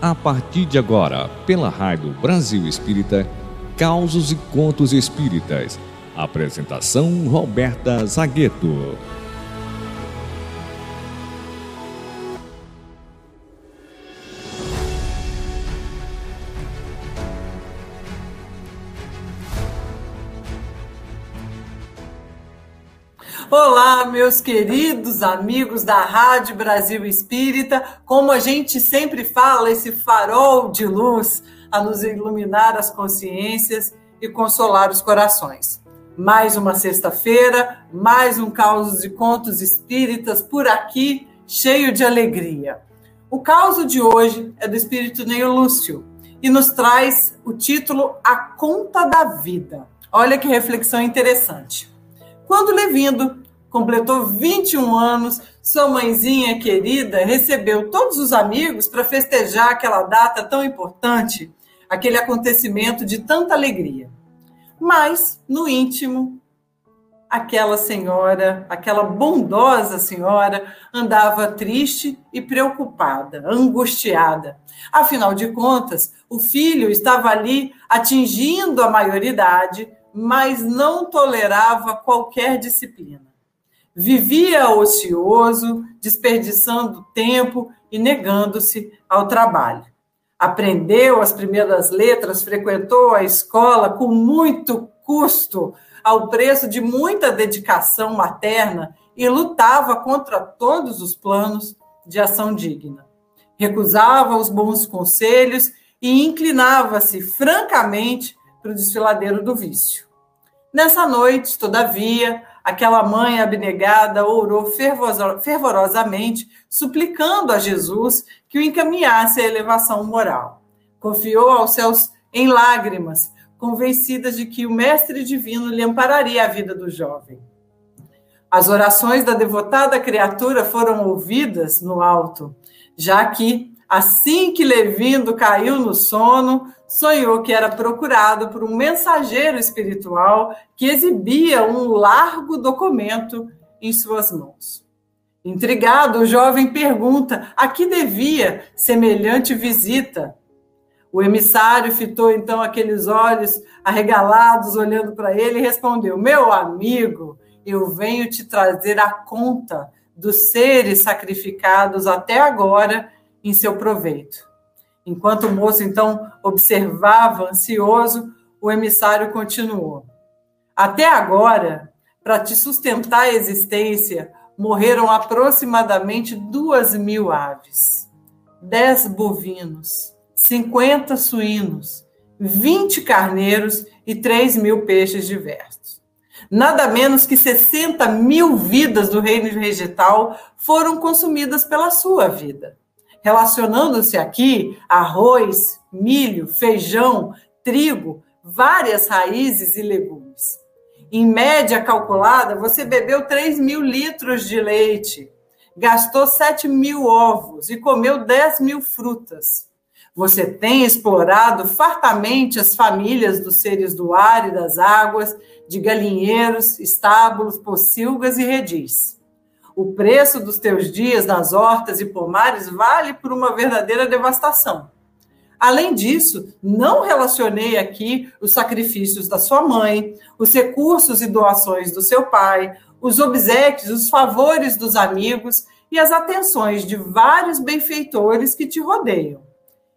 a partir de agora, pela Rádio Brasil Espírita, Causos e Contos Espíritas. Apresentação Roberta Zagueto. Olá, meus queridos amigos da Rádio Brasil Espírita. Como a gente sempre fala, esse farol de luz a nos iluminar as consciências e consolar os corações. Mais uma sexta-feira, mais um caos de contos espíritas por aqui, cheio de alegria. O caos de hoje é do espírito Neil Lúcio e nos traz o título A Conta da Vida. Olha que reflexão interessante. Quando Levindo completou 21 anos, sua mãezinha querida recebeu todos os amigos para festejar aquela data tão importante, aquele acontecimento de tanta alegria. Mas, no íntimo, aquela senhora, aquela bondosa senhora, andava triste e preocupada, angustiada. Afinal de contas, o filho estava ali atingindo a maioridade mas não tolerava qualquer disciplina. Vivia ocioso, desperdiçando tempo e negando-se ao trabalho. Aprendeu as primeiras letras, frequentou a escola com muito custo, ao preço de muita dedicação materna e lutava contra todos os planos de ação digna. Recusava os bons conselhos e inclinava-se francamente para o desfiladeiro do vício. Nessa noite, todavia, aquela mãe abnegada orou fervorosamente, suplicando a Jesus que o encaminhasse à elevação moral. Confiou aos céus em lágrimas, convencida de que o Mestre Divino lhe ampararia a vida do jovem. As orações da devotada criatura foram ouvidas no alto, já que, assim que Levindo caiu no sono, sonhou que era procurado por um mensageiro espiritual que exibia um largo documento em suas mãos. Intrigado, o jovem pergunta a que devia semelhante visita. O emissário fitou então aqueles olhos arregalados, olhando para ele, e respondeu: Meu amigo, eu venho te trazer a conta dos seres sacrificados até agora em seu proveito. Enquanto o moço então observava, ansioso, o emissário continuou: Até agora, para te sustentar a existência, morreram aproximadamente duas mil aves, dez bovinos, cinquenta suínos, vinte carneiros e três mil peixes diversos. Nada menos que 60 mil vidas do reino vegetal foram consumidas pela sua vida relacionando-se aqui arroz, milho, feijão, trigo, várias raízes e legumes. Em média calculada, você bebeu 3 mil litros de leite, gastou 7 mil ovos e comeu 10 mil frutas. Você tem explorado fartamente as famílias dos seres do ar e das águas, de galinheiros, estábulos, pocilgas e redis. O preço dos teus dias nas hortas e pomares vale por uma verdadeira devastação. Além disso, não relacionei aqui os sacrifícios da sua mãe, os recursos e doações do seu pai, os obsequios, os favores dos amigos e as atenções de vários benfeitores que te rodeiam.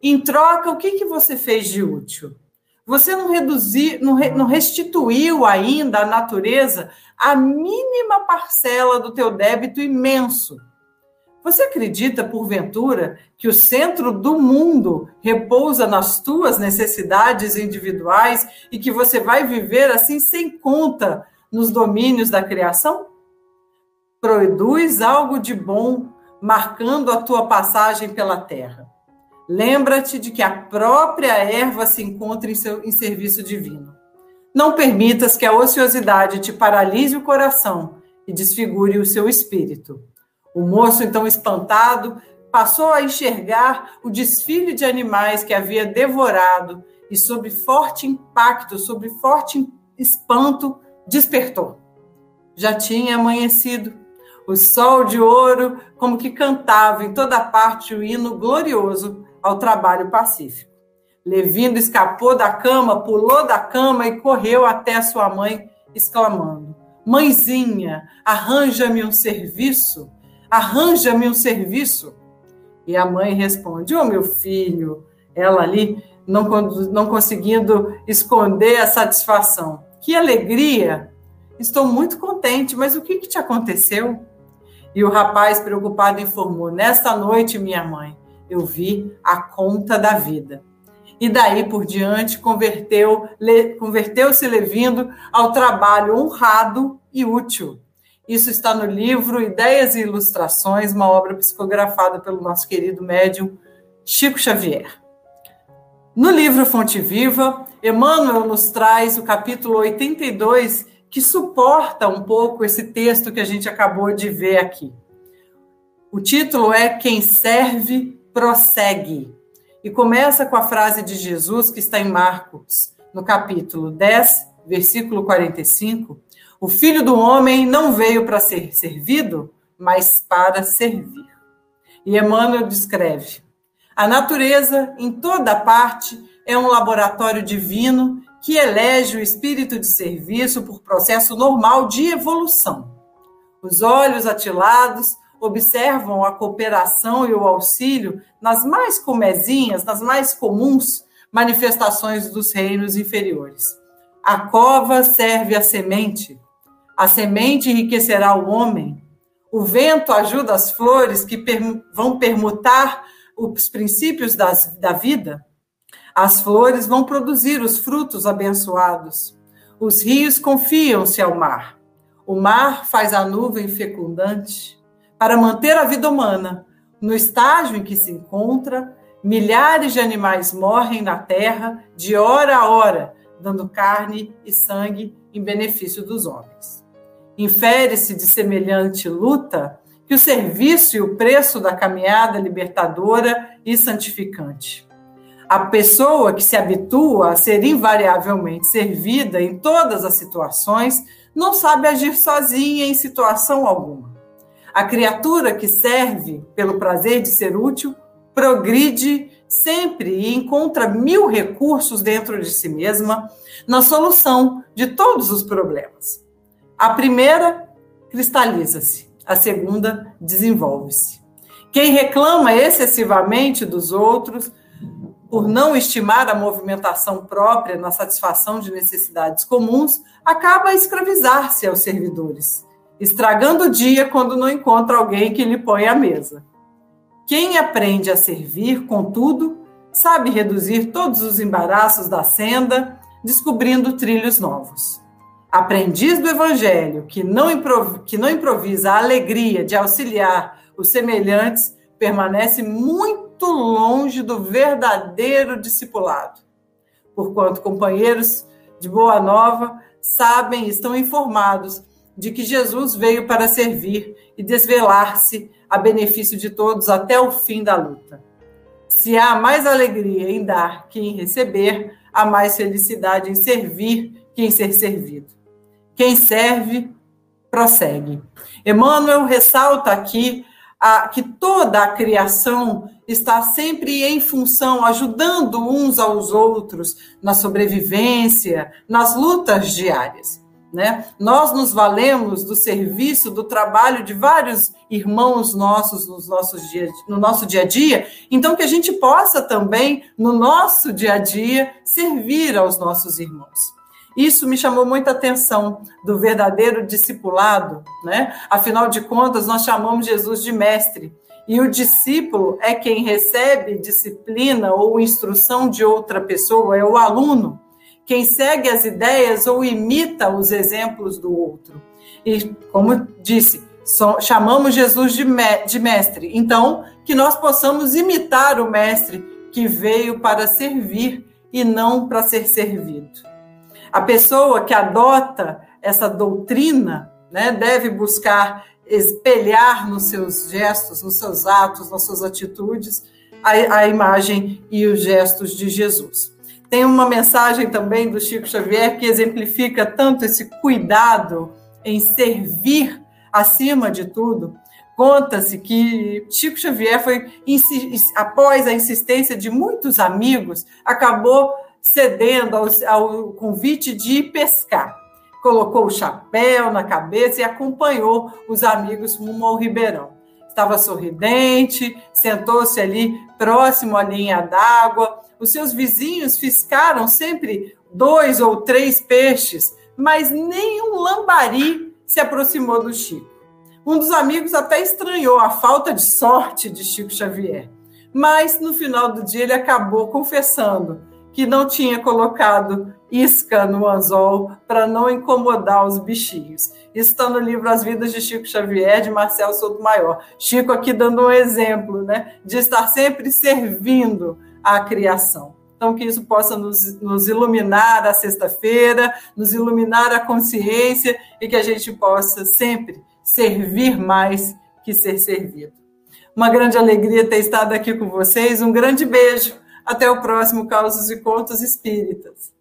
Em troca, o que, que você fez de útil? Você não, reduzi, não, re, não restituiu ainda à natureza a mínima parcela do teu débito imenso. Você acredita, porventura, que o centro do mundo repousa nas tuas necessidades individuais e que você vai viver assim sem conta nos domínios da criação? Produz algo de bom, marcando a tua passagem pela terra. Lembra-te de que a própria erva se encontra em, seu, em serviço divino. Não permitas que a ociosidade te paralise o coração e desfigure o seu espírito. O moço, então espantado, passou a enxergar o desfile de animais que havia devorado e, sob forte impacto, sob forte espanto, despertou. Já tinha amanhecido. O sol de ouro, como que cantava em toda parte o hino glorioso ao trabalho pacífico. Levindo escapou da cama, pulou da cama e correu até sua mãe, exclamando: Mãezinha, arranja-me um serviço, arranja-me um serviço. E a mãe responde: Ô oh, meu filho, ela ali não, não conseguindo esconder a satisfação. Que alegria! Estou muito contente, mas o que, que te aconteceu? E o rapaz, preocupado, informou: Nesta noite, minha mãe, eu vi a conta da vida. E daí por diante converteu, converteu-se Levindo ao trabalho honrado e útil. Isso está no livro Ideias e Ilustrações, uma obra psicografada pelo nosso querido médium Chico Xavier. No livro Fonte Viva, Emmanuel nos traz o capítulo 82, que suporta um pouco esse texto que a gente acabou de ver aqui. O título é Quem serve, prossegue. E começa com a frase de Jesus que está em Marcos, no capítulo 10, versículo 45. O filho do homem não veio para ser servido, mas para servir. E Emmanuel descreve: a natureza, em toda parte, é um laboratório divino que elege o espírito de serviço por processo normal de evolução. Os olhos atilados observam a cooperação e o auxílio nas mais comezinhas, nas mais comuns manifestações dos reinos inferiores. A cova serve a semente, a semente enriquecerá o homem, o vento ajuda as flores que vão permutar os princípios das, da vida. As flores vão produzir os frutos abençoados. Os rios confiam-se ao mar. O mar faz a nuvem fecundante. Para manter a vida humana no estágio em que se encontra, milhares de animais morrem na terra de hora a hora, dando carne e sangue em benefício dos homens. Infere-se de semelhante luta que o serviço e o preço da caminhada libertadora e santificante. A pessoa que se habitua a ser invariavelmente servida em todas as situações não sabe agir sozinha em situação alguma. A criatura que serve pelo prazer de ser útil progride sempre e encontra mil recursos dentro de si mesma na solução de todos os problemas. A primeira cristaliza-se, a segunda desenvolve-se. Quem reclama excessivamente dos outros por não estimar a movimentação própria na satisfação de necessidades comuns, acaba a escravizar-se aos servidores estragando o dia quando não encontra alguém que lhe põe à mesa. Quem aprende a servir, contudo, sabe reduzir todos os embaraços da senda, descobrindo trilhos novos. Aprendiz do Evangelho, que não, que não improvisa a alegria de auxiliar os semelhantes, permanece muito longe do verdadeiro discipulado. Porquanto companheiros de Boa Nova sabem, estão informados de que Jesus veio para servir e desvelar-se a benefício de todos até o fim da luta. Se há mais alegria em dar que em receber, há mais felicidade em servir que em ser servido. Quem serve, prossegue. Emmanuel ressalta aqui a, que toda a criação está sempre em função, ajudando uns aos outros na sobrevivência, nas lutas diárias. Né? Nós nos valemos do serviço, do trabalho de vários irmãos nossos nos nossos no nosso dia a dia, então que a gente possa também, no nosso dia a dia, servir aos nossos irmãos. Isso me chamou muita atenção do verdadeiro discipulado, né? Afinal de contas, nós chamamos Jesus de mestre. E o discípulo é quem recebe disciplina ou instrução de outra pessoa, é o aluno quem segue as ideias ou imita os exemplos do outro. E, como disse, chamamos Jesus de, mestre. Então, que nós possamos imitar o mestre que veio para servir e não para ser servido. A pessoa que adota essa doutrina né, deve buscar espelhar nos seus gestos, nos seus atos, nas suas atitudes, a, a imagem e os gestos de Jesus. Tem uma mensagem também do Chico Xavier que exemplifica tanto esse cuidado em servir acima de tudo, Conta-se que Chico Xavier foi, após a insistência de muitos amigos, acabou cedendo ao, ao convite de ir pescar. Colocou o chapéu na cabeça e acompanhou os amigos rumo ao Ribeirão. Estava sorridente, sentou-se ali próximo à linha d'água. Os seus vizinhos fiscaram sempre dois ou três peixes, mas nenhum lambari se aproximou do Chico. Um dos amigos até estranhou a falta de sorte de Chico Xavier, mas no final do dia ele acabou confessando que não tinha colocado isca no anzol para não incomodar os bichinhos. Está no livro As Vidas de Chico Xavier, de Marcel Souto Maior. Chico aqui dando um exemplo né, de estar sempre servindo à criação. Então, que isso possa nos, nos iluminar a sexta-feira, nos iluminar a consciência e que a gente possa sempre servir mais que ser servido. Uma grande alegria ter estado aqui com vocês. Um grande beijo. Até o próximo Causos e Contos Espíritas.